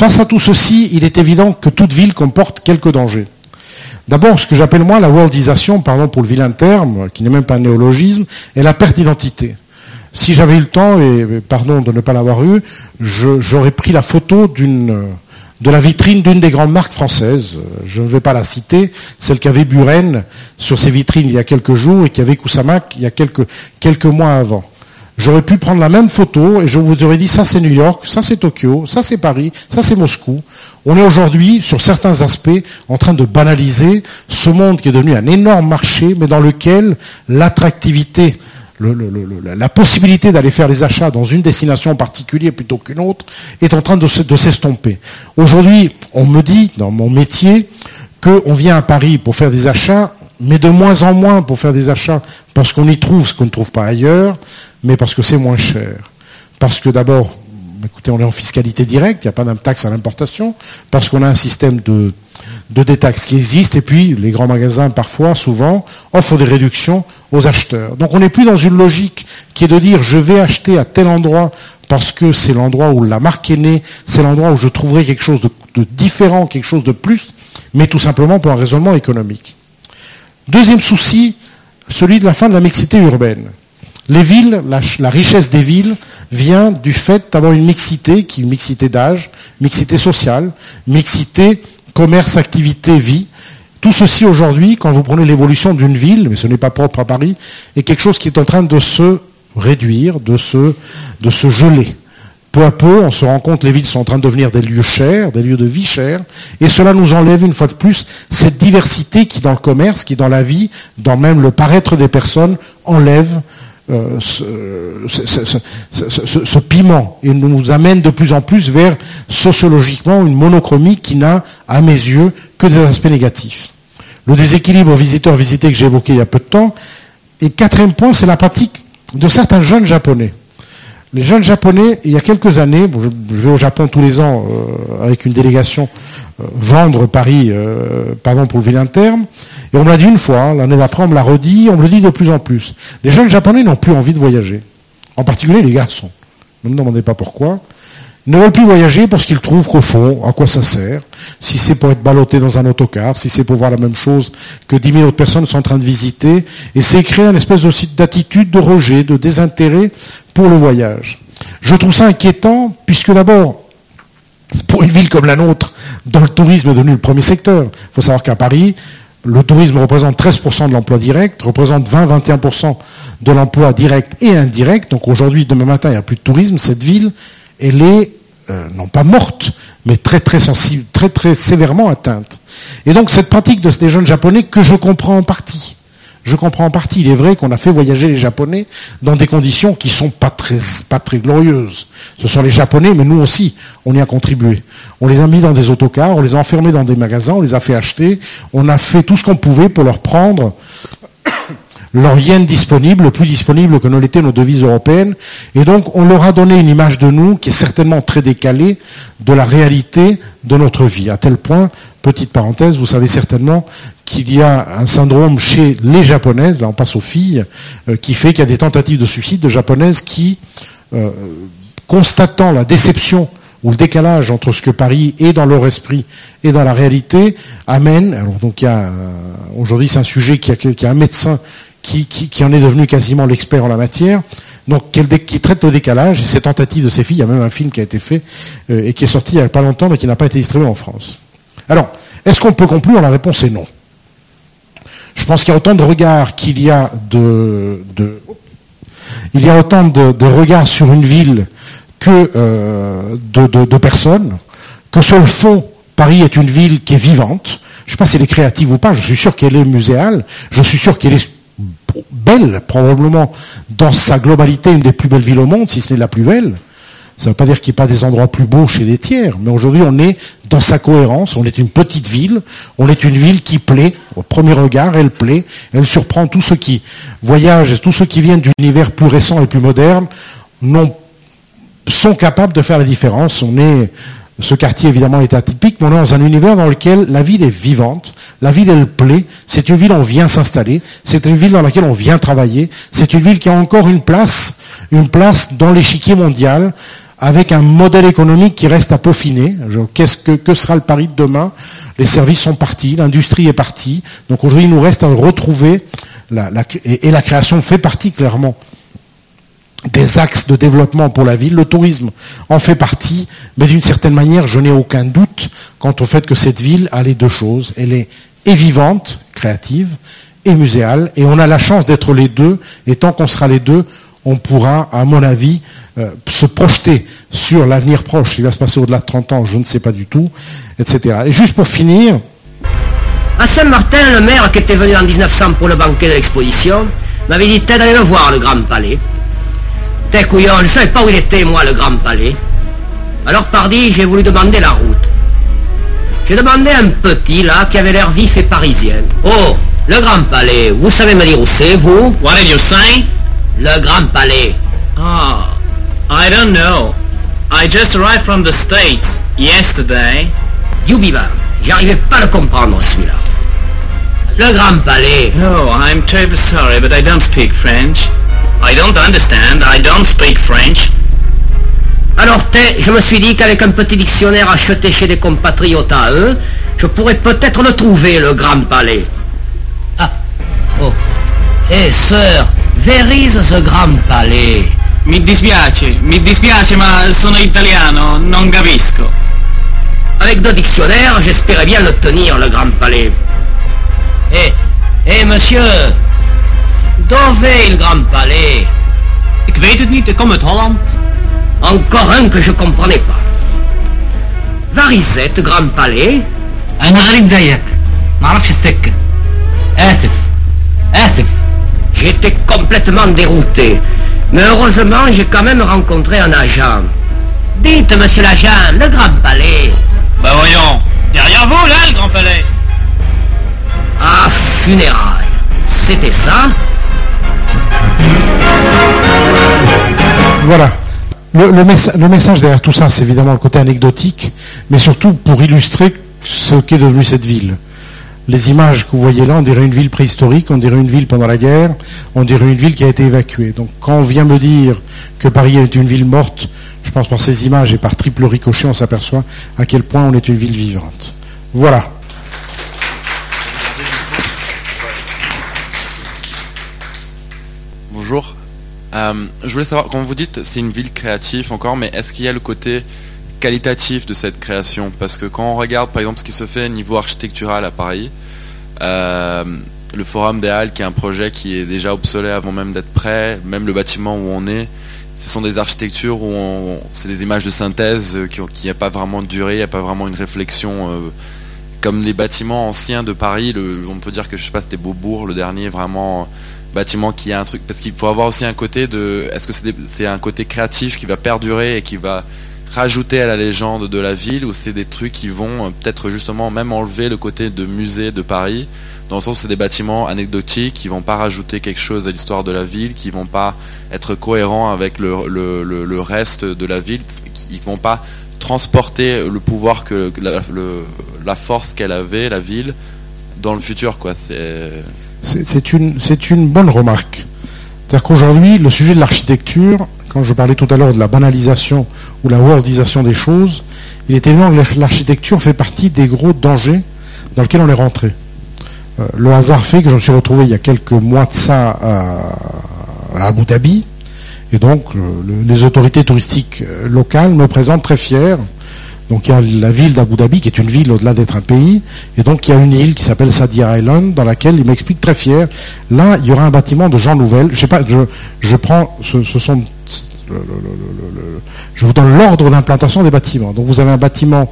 Face à tout ceci, il est évident que toute ville comporte quelques dangers. D'abord, ce que j'appelle moi la worldisation, pardon pour le vilain terme, qui n'est même pas un néologisme, est la perte d'identité. Si j'avais eu le temps, et pardon de ne pas l'avoir eu, j'aurais pris la photo de la vitrine d'une des grandes marques françaises. Je ne vais pas la citer, celle qu'avait Buren sur ses vitrines il y a quelques jours et qu'avait Kusamac il y a quelques mois avant. J'aurais pu prendre la même photo et je vous aurais dit ça c'est New York, ça c'est Tokyo, ça c'est Paris, ça c'est Moscou. On est aujourd'hui, sur certains aspects, en train de banaliser ce monde qui est devenu un énorme marché, mais dans lequel l'attractivité, la possibilité d'aller faire les achats dans une destination en particulier plutôt qu'une autre est en train de s'estomper. Aujourd'hui, on me dit, dans mon métier, qu'on vient à Paris pour faire des achats, mais de moins en moins pour faire des achats parce qu'on y trouve ce qu'on ne trouve pas ailleurs, mais parce que c'est moins cher. Parce que d'abord, écoutez, on est en fiscalité directe, il n'y a pas taxe à l'importation, parce qu'on a un système de, de détaxe qui existe, et puis les grands magasins, parfois, souvent, offrent des réductions aux acheteurs. Donc on n'est plus dans une logique qui est de dire je vais acheter à tel endroit parce que c'est l'endroit où la marque est née, c'est l'endroit où je trouverai quelque chose de différent, quelque chose de plus, mais tout simplement pour un raisonnement économique. Deuxième souci, celui de la fin de la mixité urbaine. Les villes, la, richesse des villes vient du fait d'avoir une mixité, qui est une mixité d'âge, mixité sociale, mixité commerce, activité, vie. Tout ceci aujourd'hui, quand vous prenez l'évolution d'une ville, mais ce n'est pas propre à Paris, est quelque chose qui est en train de se réduire, de se, de se geler. Peu à peu, on se rend compte les villes sont en train de devenir des lieux chers, des lieux de vie chers, et cela nous enlève une fois de plus cette diversité qui, dans le commerce, qui, dans la vie, dans même le paraître des personnes, enlève euh, ce, piment et nous amène de plus en plus vers sociologiquement une monochromie qui n'a, à mes yeux, que des aspects négatifs. Le déséquilibre visiteur-visité que j'ai évoqué il y a peu de temps. Et quatrième point, c'est la pratique de certains jeunes japonais. Les jeunes japonais, il y a quelques années, je vais au Japon tous les ans euh, avec une délégation euh, vendre Paris, euh, pardon pour le vilain terme, et on me l'a dit une fois, l'année d'après on me l'a redit, on me le dit de plus en plus. Les jeunes japonais n'ont plus envie de voyager, en particulier les garçons. Ne me demandez pas pourquoi. Ne veulent plus voyager parce qu'ils trouvent qu'au fond, à quoi ça sert Si c'est pour être ballotté dans un autocar, si c'est pour voir la même chose que 10 000 autres personnes sont en train de visiter, et c'est créer une espèce d'attitude de rejet, de désintérêt pour le voyage. Je trouve ça inquiétant, puisque d'abord, pour une ville comme la nôtre, dont le tourisme est devenu le premier secteur, il faut savoir qu'à Paris, le tourisme représente 13% de l'emploi direct, représente 20-21% de l'emploi direct et indirect. Donc aujourd'hui, demain matin, il n'y a plus de tourisme. Cette ville, elle est euh, non pas morte, mais très très sensible, très très sévèrement atteinte. Et donc cette pratique de ces jeunes japonais que je comprends en partie, je comprends en partie. Il est vrai qu'on a fait voyager les Japonais dans des conditions qui sont pas très, pas très glorieuses. Ce sont les Japonais, mais nous aussi, on y a contribué. On les a mis dans des autocars, on les a enfermés dans des magasins, on les a fait acheter, on a fait tout ce qu'on pouvait pour leur prendre leur yen disponible, plus disponible que ne l'étaient nos devises européennes. Et donc, on leur a donné une image de nous qui est certainement très décalée de la réalité de notre vie. À tel point, petite parenthèse, vous savez certainement qu'il y a un syndrome chez les japonaises, là on passe aux filles, euh, qui fait qu'il y a des tentatives de suicide de japonaises qui, euh, constatant la déception ou le décalage entre ce que Paris est dans leur esprit et dans la réalité, amènent, alors donc il y a, euh, aujourd'hui c'est un sujet qui a un médecin qui, en est devenu quasiment l'expert en la matière, donc qui, traite le décalage et ces tentatives de ces filles. Il y a même un film qui a été fait euh, et qui est sorti il n'y a pas longtemps, mais qui n'a pas été distribué en France. Alors, est-ce qu'on peut conclure? La réponse est non. Je pense qu'il y a autant de regards qu'il y a de, il y a autant de, regards sur une ville que euh, de, personnes, que sur le fond, Paris est une ville qui est vivante. Je ne sais pas si elle est créative ou pas, je suis sûr qu'elle est muséale, je suis sûr qu'elle est belle, probablement dans sa globalité une des plus belles villes au monde, si ce n'est la plus belle. Ça ne veut pas dire qu'il n'y a pas des endroits plus beaux chez les tiers, mais aujourd'hui on est dans sa cohérence, on est une petite ville, on est une ville qui plaît, au premier regard elle plaît, elle surprend tous ceux qui voyagent, tous ceux qui viennent d'univers plus récents et plus modernes, sont capables de faire la différence. On est ce quartier, évidemment, est atypique, mais on est dans un univers dans lequel la ville est vivante, la ville, elle plaît, c'est une ville où on vient s'installer, c'est une ville dans laquelle on vient travailler, c'est une ville qui a encore une place, une place dans l'échiquier mondial, avec un modèle économique qui reste à peaufiner. Qu'est-ce que, que sera le Paris de demain? Les services sont partis, l'industrie est partie. Donc aujourd'hui, il nous reste à retrouver, et, la création fait partie clairement des axes de développement pour la ville. Le tourisme en fait partie, mais d'une certaine manière, je n'ai aucun doute quant au fait que cette ville a les deux choses. Elle est vivante, créative, et muséale, et on a la chance d'être les deux, et tant qu'on sera les deux, on pourra, à mon avis, euh, se projeter sur l'avenir proche. Il va se passer au-delà de 30 ans, je ne sais pas du tout, etc. Et juste pour finir... À Saint-Martin, le maire qui était venu en 1900 pour le banquet de l'exposition m'avait dit d'aller le voir, le Grand Palais. T'es couillon, je ne savais pas où il était, moi, le Grand Palais. Alors, pardi, j'ai voulu demander la route. J'ai demandé à un petit, là, qui avait l'air vif et parisien. Oh, le Grand Palais, vous savez me dire où c'est, vous? What did you say? Le Grand Palais. Oh, I don't know. I just arrived from the States yesterday. Youbiba, j'arrivais pas à le comprendre, celui-là. Le Grand Palais. Oh, I'm terribly sorry, but I don't speak French. I don't understand. I don't speak French. Alors je me suis dit qu'avec un petit dictionnaire acheté chez des compatriotes à eux, je pourrais peut-être le trouver, le Grand Palais. Ah, oh. Eh, sœur, where is the Grand Palais? Mi dispiace, mi dispiace, ma sono italiano, non capisco. Avec deux dictionnaires, j'espérais bien le tenir, le Grand Palais. Eh, eh, monsieur, dove est le Grand Palais Ik weet het niet, ik kom uit Holland. Encore un que je comprenais pas. Varizette, Grand Palais. أنا غريب زيك ما أعرفش السكة آسف آسف J'étais complètement dérouté. Mais heureusement, j'ai quand même rencontré un agent. Dites, monsieur l'agent, le Grand Palais. Bah voyons, derrière vous, là, le Grand Palais. Ah, funérailles. C'était ça Voilà. Le, message derrière tout ça, c'est évidemment le côté anecdotique, mais surtout pour illustrer ce qu'est devenu cette ville. Les images que vous voyez là, on dirait une ville préhistorique, on dirait une ville pendant la guerre, on dirait une ville qui a été évacuée. Donc quand on vient me dire que Paris est une ville morte, je pense par ces images et par triple ricochet, on s'aperçoit à quel point on est une ville vivante. Voilà. Euh, je voulais savoir, quand vous dites c'est une ville créative encore, mais est-ce qu'il y a le côté qualitatif de cette création? Parce que quand on regarde par exemple ce qui se fait au niveau architectural à Paris, euh, le Forum des Halles qui est un projet qui est déjà obsolète avant même d'être prêt, même le bâtiment où on est, ce sont des architectures où c'est des images de synthèse qui n'y a pas vraiment de durée, il n'y a pas vraiment une réflexion. Euh, comme les bâtiments anciens de Paris, on peut dire que je sais pas, c'était Beaubourg, le dernier vraiment bâtiment qui a un truc. Parce qu'il faut avoir aussi un côté de est-ce que c'est un côté créatif qui va perdurer et qui va rajouter à la légende de la ville ou c'est des trucs qui vont euh, peut-être justement même enlever le côté de musée de Paris? Dans le sens c'est des bâtiments anecdotiques qui vont pas rajouter quelque chose à l'histoire de la ville qui vont pas être cohérents avec le, le, reste de la ville qui vont pas transporter le pouvoir que, la, la force qu'elle avait la ville dans le futur quoi. C'est c'est une, bonne remarque. C'est-à-dire qu'aujourd'hui, le sujet de l'architecture, quand je parlais tout à l'heure de la banalisation ou la worldisation des choses, il est évident que l'architecture fait partie des gros dangers dans lesquels on est rentré. Euh, le hasard fait que je me suis retrouvé il y a quelques mois de ça à, Abu Dhabi, et donc les autorités touristiques euh, locales me présentent très fiers donc il y a la ville d'Abu Dhabi, qui est une ville au-delà d'être un pays, et donc il y a une île qui s'appelle Sadia Island, dans laquelle il m'explique très fier, là il y aura un bâtiment de Jean Nouvel, je sais pas, je, prends, je vous donne l'ordre d'implantation des bâtiments. Donc vous avez un bâtiment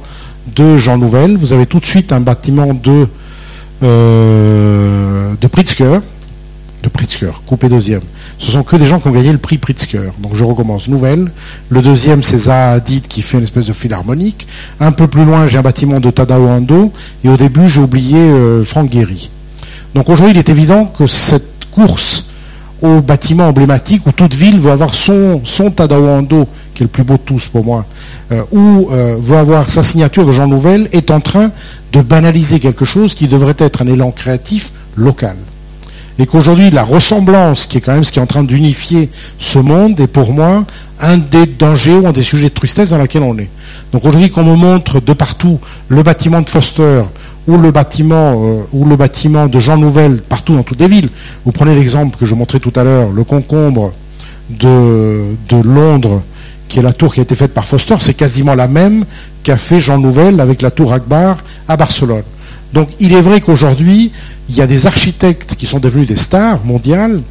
de Jean Nouvel, vous avez tout de suite un bâtiment de, euh, de Pritzker, de Pritzker, coupé deuxième. Ce sont que des gens qui ont gagné le prix Pritzker. Donc je recommence. Nouvelle. Le deuxième, c'est Zaha Hadid qui fait une espèce de philharmonique. Un peu plus loin, j'ai un bâtiment de Tadao Ando. Et au début, j'ai oublié euh, Franck Guéry. Donc aujourd'hui, il est évident que cette course au bâtiment emblématique où toute ville veut avoir son, son Tadao Ando, qui est le plus beau de tous pour moi, euh, ou euh, veut avoir sa signature de Jean Nouvel, est en train de banaliser quelque chose qui devrait être un élan créatif local. Et qu'aujourd'hui la ressemblance, qui est quand même ce qui est en train d'unifier ce monde, est pour moi un des dangers ou un des sujets de tristesse dans laquelle on est. Donc aujourd'hui, qu'on me montre de partout le bâtiment de Foster ou le bâtiment euh, ou le bâtiment de Jean Nouvel partout dans toutes les villes. Vous prenez l'exemple que je montrais tout à l'heure, le concombre de, de Londres, qui est la tour qui a été faite par Foster, c'est quasiment la même qu'a fait Jean Nouvel avec la tour Akbar à Barcelone. Donc il est vrai qu'aujourd'hui, il y a des architectes qui sont devenus des stars mondiales,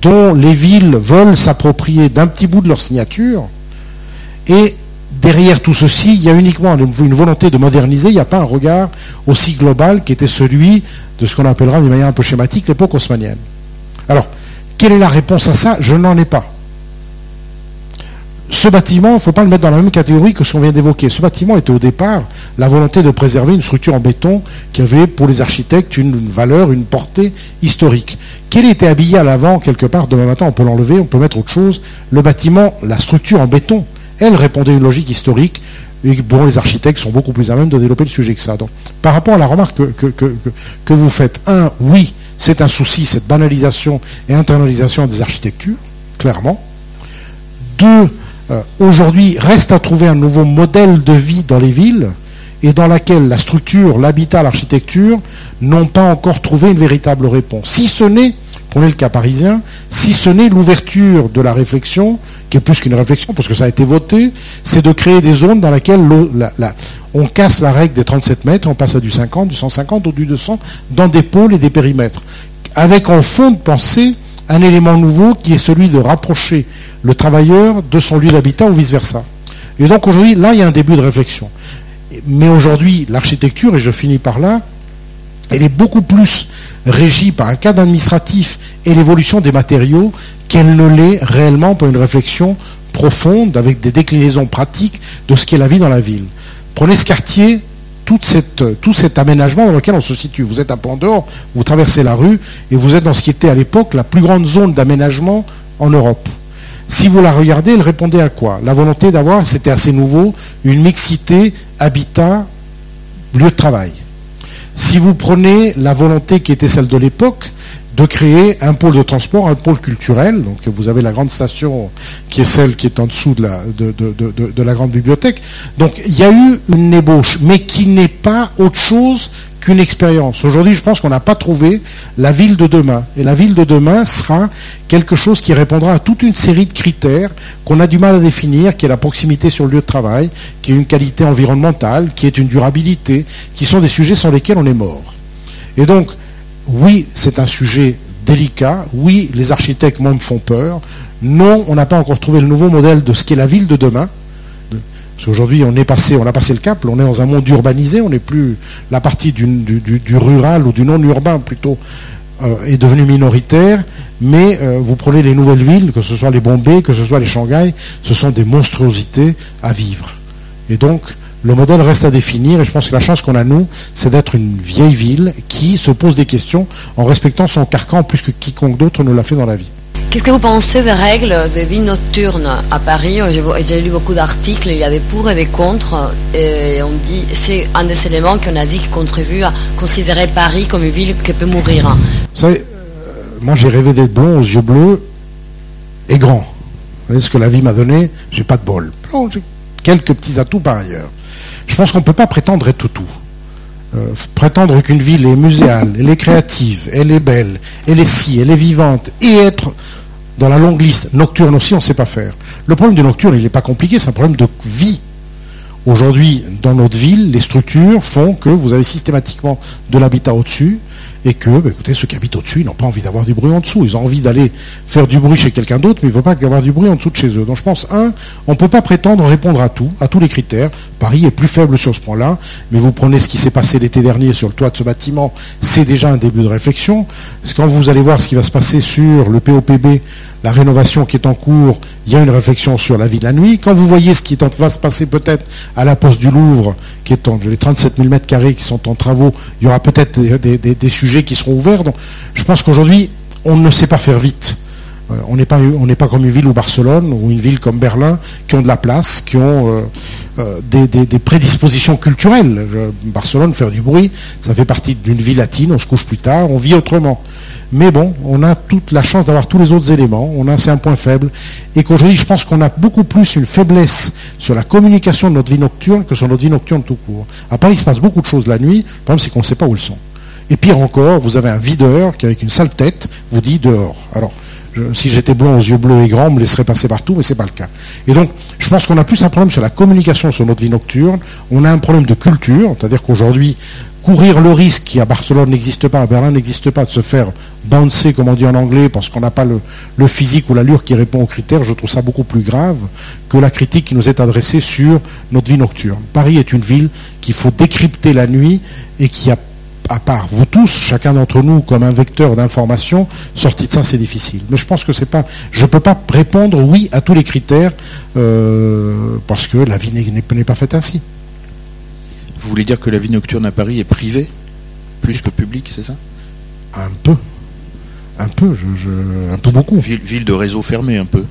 dont les villes veulent s'approprier d'un petit bout de leur signature, et derrière tout ceci, il y a uniquement une volonté de moderniser, il n'y a pas un regard aussi global qui était celui de ce qu'on appellera d'une manière un peu schématique l'époque haussmanienne. Alors, quelle est la réponse à ça? Je n'en ai pas. Ce bâtiment, il ne faut pas le mettre dans la même catégorie que ce qu'on vient d'évoquer. Ce bâtiment était au départ la volonté de préserver une structure en béton qui avait pour les architectes une valeur, une portée historique. Qu'elle était habillée à l'avant quelque part, demain matin on peut l'enlever, on peut mettre autre chose. Le bâtiment, la structure en béton, elle répondait à une logique historique et dont les architectes sont beaucoup plus à même de développer le sujet que ça. Par rapport à la remarque que, vous faites, un, oui, c'est un souci, cette banalisation et internalisation des architectures, clairement. Deux, aujourd'hui, reste à trouver un nouveau modèle de vie dans les villes et dans laquelle la structure, l'habitat, l'architecture n'ont pas encore trouvé une véritable réponse. Si ce n'est prenez le cas parisien, si ce n'est l'ouverture de la réflexion, qui est plus qu'une réflexion, parce que ça a été voté, c'est de créer des zones dans lesquelles on casse la règle des 37 mètres, on passe à du 50, du 150 ou du 200, dans des pôles et des périmètres. Avec en fond de pensée un élément nouveau qui est celui de rapprocher le travailleur de son lieu d'habitat ou vice-versa. Et donc aujourd'hui, là, il y a un début de réflexion. Mais aujourd'hui, l'architecture, et je finis par là, elle est beaucoup plus régie par un cadre administratif et l'évolution des matériaux qu'elle ne l'est réellement pour une réflexion profonde avec des déclinaisons pratiques de ce qu'est la vie dans la ville. Prenez ce quartier, cette, tout cet aménagement dans lequel on se situe. Vous êtes à Pont d'Or, vous traversez la rue et vous êtes dans ce qui était à l'époque la plus grande zone d'aménagement en Europe. Si vous la regardez, elle répondait à quoi? La volonté d'avoir, c'était assez nouveau, une mixité habitat, lieu de travail. Si vous prenez la volonté qui était celle de l'époque, de créer un pôle de transport, un pôle culturel. Donc vous avez la grande station qui est celle qui est en dessous de la, de, la grande bibliothèque. Donc il y a eu une ébauche, mais qui n'est pas autre chose qu'une expérience. Aujourd'hui, je pense qu'on n'a pas trouvé la ville de demain. Et la ville de demain sera quelque chose qui répondra à toute une série de critères qu'on a du mal à définir, qui est la proximité sur le lieu de travail, qui est une qualité environnementale, qui est une durabilité, qui sont des sujets sans lesquels on est mort. Et donc, oui, c'est un sujet délicat. Oui, les architectes me font peur. Non, on n'a pas encore trouvé le nouveau modèle de ce qu'est la ville de demain. Parce qu'aujourd'hui, on est passé, on a passé le cap, on est dans un monde urbanisé, on n'est plus la partie du, rural ou du non-urbain plutôt euh, est devenue minoritaire. Mais euh, vous prenez les nouvelles villes, que ce soit les Bombay, que ce soit les Shanghai, ce sont des monstruosités à vivre. Et donc, le modèle reste à définir et je pense que la chance qu'on a, nous, c'est d'être une vieille ville qui se pose des questions en respectant son carcan plus que quiconque d'autre ne l'a fait dans la vie. Qu'est-ce que vous pensez des règles de vie nocturne à Paris? J'ai lu beaucoup d'articles, il y a des pour et des contre, et on dit c'est un des éléments qu'on a dit qui contribue à considérer Paris comme une ville qui peut mourir. Vous savez, euh, moi j'ai rêvé d'être blond aux yeux bleus et grand. Vous voyez ce que la vie m'a donné? J'ai pas de bol. j'ai quelques petits atouts par ailleurs. Je pense qu'on ne peut pas prétendre être tout. Euh, prétendre qu'une ville est muséale, elle est créative, elle est belle, elle est si, elle est vivante, et être dans la longue liste nocturne aussi, on ne sait pas faire. Le problème de nocturne, il n'est pas compliqué, c'est un problème de vie. Aujourd'hui, dans notre ville, les structures font que vous avez systématiquement de l'habitat au-dessus, et que, bah, écoutez, ceux qui habitent au-dessus, ils n'ont pas envie d'avoir du bruit en dessous. Ils ont envie d'aller faire du bruit chez quelqu'un d'autre, mais il ne faut pas avoir du bruit en dessous de chez eux. Donc je pense, un, on ne peut pas prétendre répondre à tout, à tous les critères. Paris est plus faible sur ce point-là, mais vous prenez ce qui s'est passé l'été dernier sur le toit de ce bâtiment, c'est déjà un début de réflexion. Quand vous allez voir ce qui va se passer sur le POPB, la rénovation qui est en cours, il y a une réflexion sur la vie de la nuit. Quand vous voyez ce qui va se passer peut-être à la poste du Louvre, qui est en, les 37 000 mètres carrés qui sont en travaux, il y aura peut-être des, sujets qui seront ouverts. Donc, je pense qu'aujourd'hui, on ne sait pas faire vite. Euh, on n'est pas, pas comme une ville ou Barcelone ou une ville comme Berlin qui ont de la place, qui ont euh, euh, des, prédispositions culturelles. Barcelone, faire du bruit, ça fait partie d'une vie latine. On se couche plus tard, on vit autrement. Mais bon, on a toute la chance d'avoir tous les autres éléments. On a, c'est un point faible. Et qu'aujourd'hui, je pense qu'on a beaucoup plus une faiblesse sur la communication de notre vie nocturne que sur notre vie nocturne tout court. À Paris, il se passe beaucoup de choses la nuit. Le problème, c'est qu'on ne sait pas où elles sont. Et pire encore, vous avez un videur qui, avec une sale tête, vous dit dehors. Alors, si j'étais blond aux yeux bleus et grands, on me laisserait passer partout, mais c'est pas le cas. Et donc, je pense qu'on a plus un problème sur la communication sur notre vie nocturne. On a un problème de culture, c'est-à-dire qu'aujourd'hui, courir le risque qui à Barcelone n'existe pas, à Berlin n'existe pas, de se faire bouncer, comme on dit en anglais, parce qu'on n'a pas le, le physique ou l'allure qui répond aux critères, je trouve ça beaucoup plus grave que la critique qui nous est adressée sur notre vie nocturne. Paris est une ville qu'il faut décrypter la nuit et qui a à part vous tous, chacun d'entre nous comme un vecteur d'information, sorti de ça c'est difficile. Mais je pense que c'est pas, je peux pas répondre oui à tous les critères euh, parce que la vie n'est- pas faite ainsi. Vous voulez dire que la vie nocturne à Paris est privée plus que publique, c'est ça? Un peu, un peu, je, je- un peu beaucoup. ville, ville de réseau fermé un peu.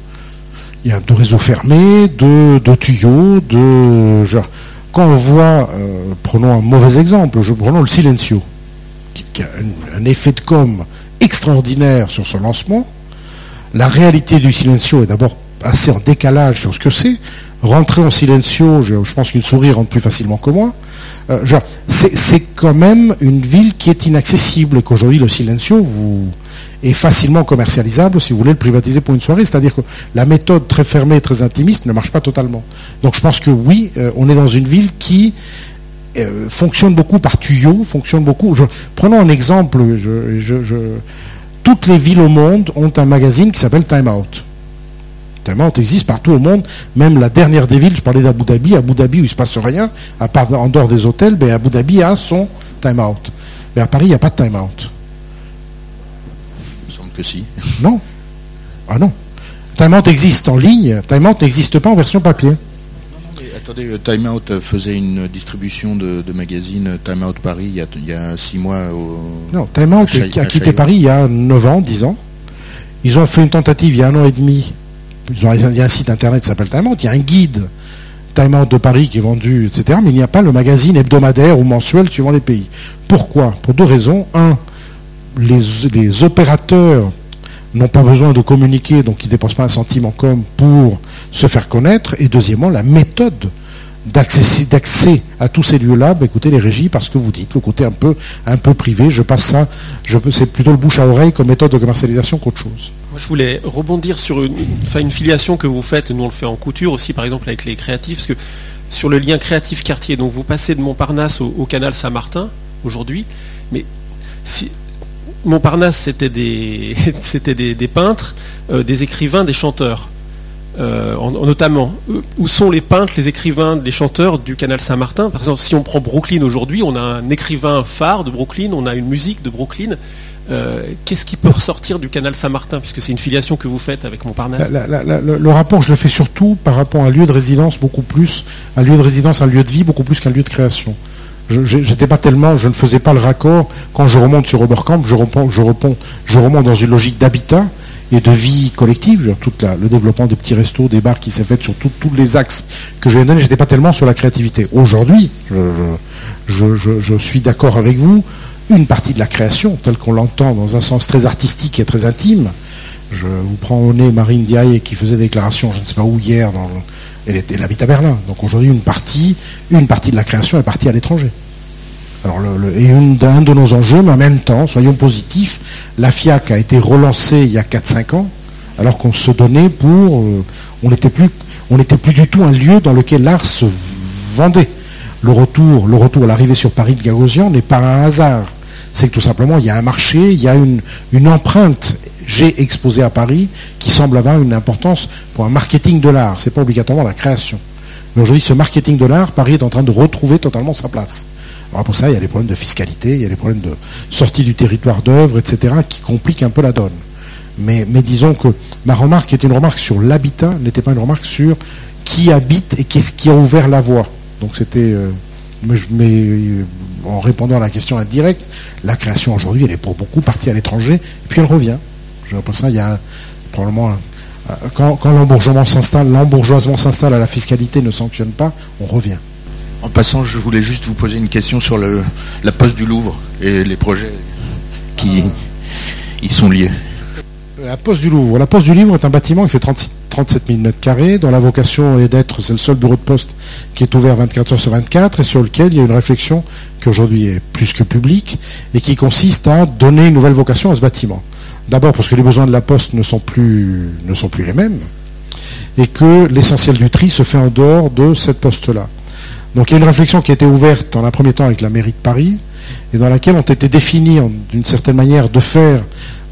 Il y a de réseaux fermés, de, de tuyaux, de genre, quand on voit, euh, prenons un mauvais exemple, je prenons le Silencio, qui, a un effet de com extraordinaire sur son lancement. La réalité du Silencio est d'abord assez en décalage sur ce que c'est. Rentrer en Silencio, je, pense qu'une souris rentre plus facilement que moi. Euh, c'est quand même une ville qui est inaccessible et qu'aujourd'hui le Silencio est facilement commercialisable si vous voulez le privatiser pour une soirée. C'est-à-dire que la méthode très fermée, très intimiste ne marche pas totalement. Donc je pense que oui, euh, on est dans une ville qui euh, fonctionne beaucoup par tuyaux, fonctionne beaucoup. Prenons un exemple. toutes les villes au monde ont un magazine qui s'appelle Time Out. Time Out existe partout au monde, même la dernière des villes, je parlais d'Abu Dhabi, Abu Dhabi où il ne se passe rien, à part en dehors des hôtels, ben Abu Dhabi a son Time Out. Mais à Paris, il n'y a pas de Time Out. Il me semble que si. Non. Ah non. Time Out existe en ligne, Time Out n'existe pas en version papier. Attendez, euh, Time Out faisait une distribution de, de magazines euh, Time Out Paris il y a, il y a six mois. Au... Non, Time Out a quitté. Paris il y a 9 ans, 10 ans. Ils ont fait une tentative il y a un an et demi. Il y a un site internet qui s'appelle Time Out. Il y a un guide Time Out de Paris qui est vendu, etc. Mais il n'y a pas le magazine hebdomadaire ou mensuel suivant les pays. Pourquoi? Pour deux raisons. Un, les, opérateurs n'ont pas besoin de communiquer, donc ils ne dépensent pas un centime en com pour se faire connaître. Et deuxièmement, la méthode d'accès à tous ces lieux-là, bah, écoutez les régies, parce que vous dites le côté un peu, un peu privé, je passe ça, c'est plutôt le bouche à oreille comme méthode de commercialisation qu'autre chose. Je voulais rebondir sur une, filiation que vous faites, nous on le fait en couture aussi, par exemple avec les créatifs, parce que sur le lien créatif-quartier, donc vous passez de Montparnasse au, canal Saint-Martin aujourd'hui, mais Montparnasse c'était des, peintres, euh, des écrivains, des chanteurs. Euh, en- en- notamment, eux, où sont les peintres, les écrivains, les chanteurs du canal Saint-Martin? Par exemple, si on prend Brooklyn aujourd'hui, on a un écrivain phare de Brooklyn, on a une musique de Brooklyn. Euh, Qu'est-ce qui peut ressortir du canal Saint-Martin, puisque c'est une filiation que vous faites avec Montparnasse La- le, rapport, je le fais surtout par rapport à un lieu de résidence beaucoup plus, un lieu de résidence, un lieu de vie beaucoup plus qu'un lieu de création. Pas tellement, je ne faisais pas le raccord quand je remonte sur Oberkamp, je remonte, je je remonte dans une logique d'habitat et de vie collective, tout le développement des petits restos, des bars qui s'est fait sur tous les axes que je viens de donner, j'étais pas tellement sur la créativité. Aujourd'hui, je suis d'accord avec vous, une partie de la création, telle qu'on l'entend dans un sens très artistique et très intime, je vous prends au nez Marine Diaye qui faisait des déclarations, je ne sais pas où hier, elle, habite à Berlin. Donc aujourd'hui, une partie, de la création est partie à l'étranger. Alors, le, et un de nos enjeux, mais en même temps, soyons positifs, la FIAC a été relancée il y a 4-5 ans, alors qu'on se donnait pour. euh, on n'était plus, on plus du tout un lieu dans lequel l'art se vendait. Le retour, l'arrivée sur Paris de Gagosian n'est pas un hasard. C'est que tout simplement, il y a un marché, il y a une, empreinte. J'ai exposé à Paris qui semble avoir une importance pour un marketing de l'art. C'est pas obligatoirement la création. Mais aujourd'hui, ce marketing de l'art, Paris est en train de retrouver totalement sa place. Alors pour ça, il y a des problèmes de fiscalité, il y a des problèmes de sortie du territoire d'œuvre, etc., qui compliquent un peu la donne. Mais, mais disons que ma remarque était une remarque sur l'habitat, n'était pas une remarque sur qui habite et qu'est-ce qui a ouvert la voie. Donc c'était, euh, mais, euh, en répondant à la question indirecte, la création aujourd'hui, elle est pour beaucoup partie à l'étranger, et puis elle revient. Je- Pour ça, il y a probablement quand, quand l'embourgeoisement s'installe, l'embourgeoisement s'installe à la fiscalité ne sanctionne pas, on revient. En passant, je voulais juste vous poser une question sur le, la poste du Louvre et les projets qui y sont liés. La Poste du Louvre. La Poste du Louvre est un bâtiment qui fait 36 37 000 mètres carrés, dont la vocation est d'être, c'est le seul bureau de poste qui est ouvert 24 heures sur 24 et sur lequel il y a une réflexion qui aujourd'hui est plus que publique et qui consiste à donner une nouvelle vocation à ce bâtiment. D'abord parce que les besoins de la poste ne sont plus, ne sont plus les mêmes et que l'essentiel du tri se fait en dehors de cette poste-là. Donc il y a une réflexion qui a été ouverte en un premier temps avec la mairie de Paris et dans laquelle ont été définis d'une certaine manière de faire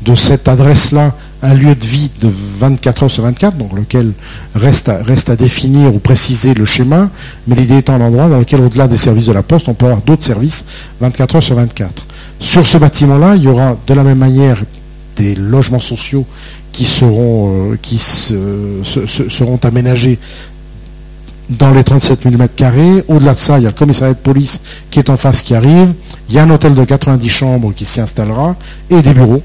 de cette adresse-là un lieu de vie de 24 heures sur 24, donc lequel reste à, définir ou préciser le schéma, mais l'idée étant un endroit dans lequel, au-delà des services de la Poste, on peut avoir d'autres services 24 heures sur 24. Sur ce bâtiment-là, il y aura de la même manière des logements sociaux qui seront, euh, qui seront aménagés dans les 37 000 m2. Au-delà de ça, il y a le commissariat de police qui est en face qui arrive. Il y a un hôtel de 90 chambres qui s'y installera et des bureaux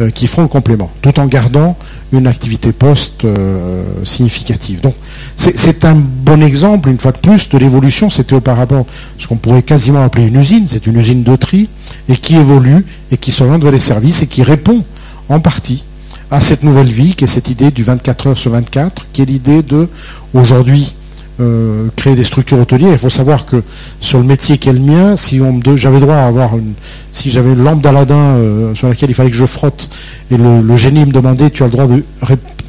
euh, qui feront le complément, tout en gardant une activité post euh, significative. Donc c'est un bon exemple, une fois de plus, de l'évolution. C'était auparavant ce qu'on pourrait quasiment appeler une usine, c'est une usine de tri, et qui évolue, et qui s'oriente vers les services, et qui répond en partie à cette nouvelle vie, qui est cette idée du 24 heures sur 24, qui est l'idée de, aujourd'hui, euh, créer des structures hôtelières. Il faut savoir que sur le métier qui est le mien, si j'avais droit à avoir une, si j'avais une lampe d'Aladin euh, sur laquelle il fallait que je frotte, et le, génie me demandait, tu as le droit de,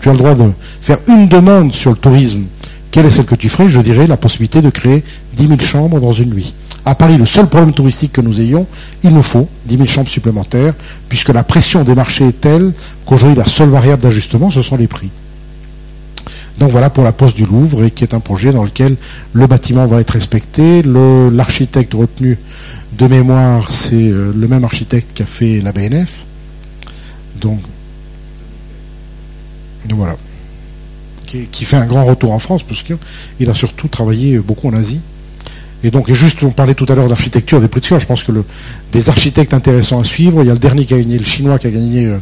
tu as le droit de faire une demande sur le tourisme. Quelle est celle que tu ferais? Je dirais la possibilité de créer 10 000 chambres dans une nuit. À Paris, le seul problème touristique que nous ayons, il nous faut 10 000 chambres supplémentaires, puisque la pression des marchés est telle qu'aujourd'hui, la seule variable d'ajustement, ce sont les prix. Donc voilà pour la poste du Louvre, qui est un projet dans lequel le bâtiment va être respecté. L'architecte retenu de mémoire, c'est euh, le même architecte qui a fait la BNF. Donc, voilà. Qui, qui, fait un grand retour en France, parce qu'il a surtout travaillé beaucoup en Asie. Et donc, juste, on parlait tout à l'heure d'architecture des Pritzker. Je pense que des architectes intéressants à suivre, il y a le dernier qui a gagné, le chinois qui a gagné euh,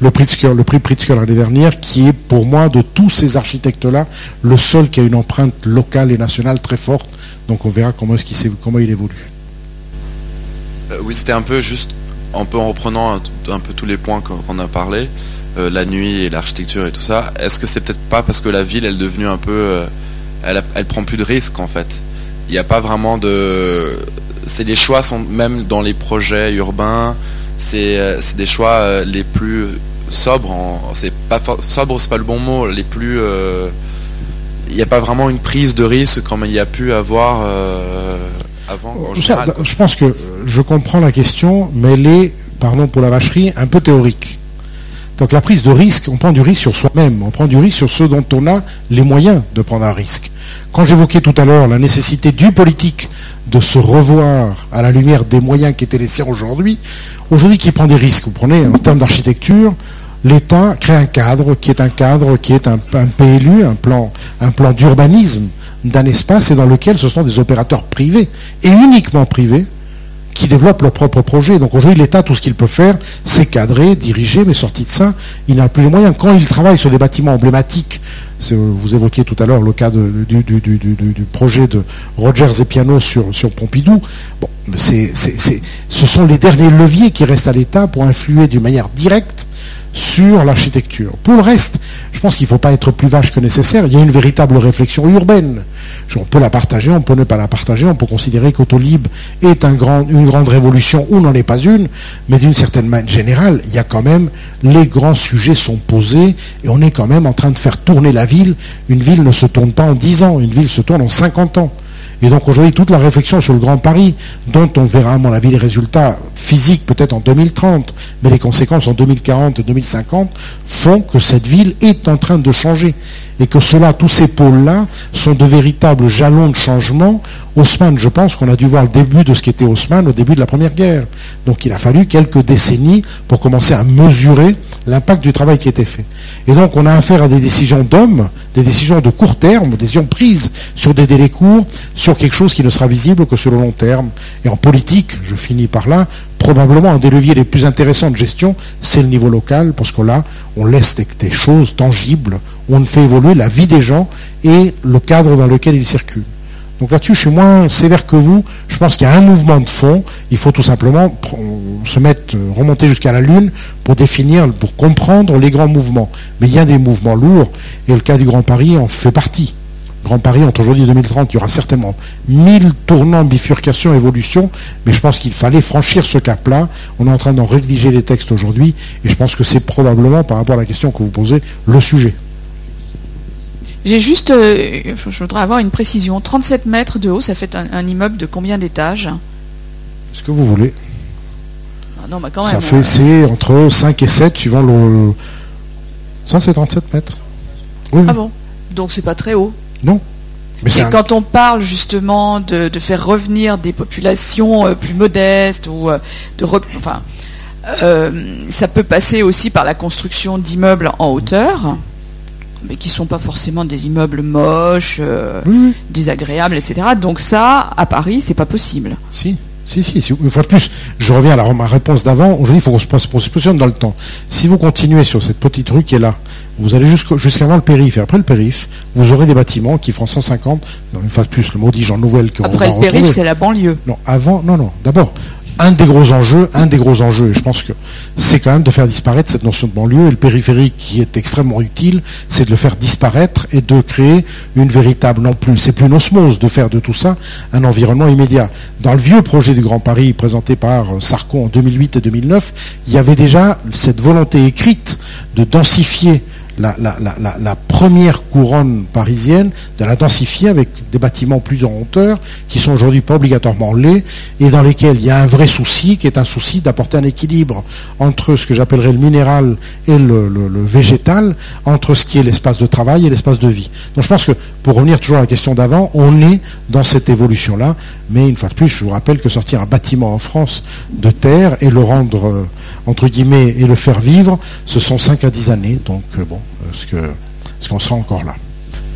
le, Pritzker, le prix l'année dernière, qui est pour moi, de tous ces architectes-là, le seul qui a une empreinte locale et nationale très forte. Donc, on verra comment il évolue. Euh, oui, c'était un peu juste, un peu en reprenant un, peu tous les points qu'on a parlé, euh, la nuit et l'architecture et tout ça. Est-ce que c'est peut-être pas parce que la ville, elle est devenue un peu, elle, elle prend plus de risques en fait? Il n'y a pas vraiment de. C'est des choix sont même dans les projets urbains, c'est euh, des choix euh, les plus sobres. C'est pas sobre, c'est pas le bon mot. Les plus. Euh, il n'y a pas vraiment une prise de risque comme il y a pu avoir avant. je pense que je comprends la question, mais elle est, pardon pour la vacherie, un peu théorique. Donc la prise de risque, on prend du risque sur soi-même, on prend du risque sur ceux dont on a les moyens de prendre un risque. Quand j'évoquais tout à l'heure la nécessité du politique de se revoir à la lumière des moyens qui étaient les aujourd'hui, aujourd'hui qui prend des risques Vous prenez en termes d'architecture, l'État crée un cadre qui est un cadre qui est un, PLU, un plan d'urbanisme d'un espace et dans lequel ce sont des opérateurs privés et uniquement privés qui développent leurs propres projets. Donc aujourd'hui, l'État, tout ce qu'il peut faire, c'est cadrer, diriger, mais sorti de ça, il n'a plus les moyens. Quand il travaille sur des bâtiments emblématiques, vous évoquiez tout à l'heure le cas du, projet de Rogers et Piano sur, Pompidou. Bon, ce sont les derniers leviers qui restent à l'État pour influer d'une manière directe sur l'architecture. Pour le reste, je pense qu'il ne faut pas être plus vache que nécessaire. Il y a une véritable réflexion urbaine. On peut la partager, on peut ne pas la partager, on peut considérer qu'Autolib est une grande révolution ou n'en est pas une, mais d'une certaine manière générale, il y a quand même, les grands sujets sont posés et on est quand même en train de faire tourner la ville. Une ville ne se tourne pas en 10 ans, une ville se tourne en 50 ans. Et donc aujourd'hui, toute la réflexion sur le Grand Paris, dont on verra à mon avis les résultats physiques peut-être en 2030, mais les conséquences en 2040 et 2050, font que cette ville est en train de changer. Et que cela, tous ces pôles-là, sont de véritables jalons de changement. Haussmann, je pense qu'on a dû voir le début de ce qu'était Haussmann au début de la Première Guerre. Donc il a fallu quelques décennies pour commencer à mesurer l'impact du travail qui était fait. Et donc on a affaire à des décisions d'hommes, des décisions de court terme, des décisions prises sur des délais courts, sur quelque chose qui ne sera visible que sur le long terme. Et en politique, je finis par là, probablement un des leviers les plus intéressants de gestion, c'est le niveau local, parce que là, on laisse des, choses tangibles, on fait évoluer la vie des gens et le cadre dans lequel ils circulent. Donc là-dessus, je suis moins sévère que vous. Je pense qu'il y a un mouvement de fond. Il faut tout simplement se mettre, euh, remonter jusqu'à la Lune pour définir, pour comprendre les grands mouvements. Mais il y a des mouvements lourds, et le cas du Grand Paris en fait partie. Grand Paris, entre aujourd'hui et 2030, il y aura certainement 1000 tournants, bifurcations, évolutions, mais je pense qu'il fallait franchir ce cap-là. On est en train d'en rédiger les textes aujourd'hui, et je pense que c'est probablement, par rapport à la question que vous posez, le sujet. J'ai juste, euh, je voudrais avoir une précision. 37 mètres de haut, ça fait un, un immeuble de combien d'étages? Ce que vous voulez? Ah Non, bah quand même. Ça euh, fait, c'est entre 5 et 7, suivant le... Ça, c'est 37 mètres. Oui, Ah bon? Donc c'est pas très haut. Non. Mais c'est Et un- quand on parle justement de, de faire revenir des populations euh, plus modestes ou euh, de, enfin, euh, ça peut passer aussi par la construction d'immeubles en hauteur, mais qui sont pas forcément des immeubles moches, Oui, oui. désagréables, etc. Donc ça, à Paris, c'est pas possible. Si, si, si. si. Une fois de plus, je reviens à la, ma réponse d'avant. Aujourd'hui, il faut qu'on se, positionne dans le temps. Si vous continuez sur cette petite rue qui est là, vous allez jusqu'avant le périph. Et après le périph, vous aurez des bâtiments qui feront 150. Non, une fois de plus, le maudit Jean Nouvel que Après on va le périph', c'est la banlieue. Non, avant, non, non. D'abord, un des gros enjeux, un des gros enjeux, et je pense que c'est quand même de faire disparaître cette notion de banlieue. Et le périphérique, qui est extrêmement utile, c'est de le faire disparaître et de créer une véritable, non plus, c'est plus une osmose de faire de tout ça un environnement immédiat. Dans le vieux projet du Grand Paris présenté par Sarko en 2008 et 2009, il y avait déjà cette volonté écrite de densifier la, première couronne parisienne, de la densifier avec des bâtiments plus en hauteur, qui sont aujourd'hui pas obligatoirement laids, et dans lesquels il y a un vrai souci, qui est un souci d'apporter un équilibre entre ce que j'appellerais le minéral et le, le- le végétal, entre ce qui est l'espace de travail et l'espace de vie. Donc je pense que, pour revenir toujours à la question d'avant, on est dans cette évolution-là, mais une fois de plus, je vous rappelle que sortir un bâtiment en France de terre et le rendre, euh, entre guillemets, et le faire vivre, ce sont 5 à 10 années, donc euh, bon, est-ce qu'on sera encore là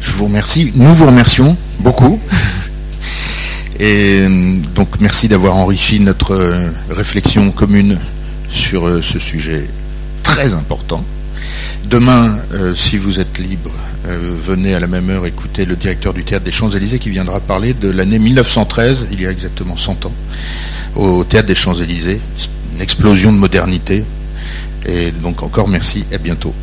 Je vous remercie. Nous vous remercions beaucoup. Et donc merci d'avoir enrichi notre euh, réflexion commune sur euh, ce sujet très important. Demain, euh, si vous êtes libre, euh, venez à la même heure écouter le directeur du théâtre des Champs-Élysées qui viendra parler de l'année 1913, il y a exactement 100 ans, au théâtre des Champs-Élysées. Une explosion de modernité. Et donc encore merci, à bientôt.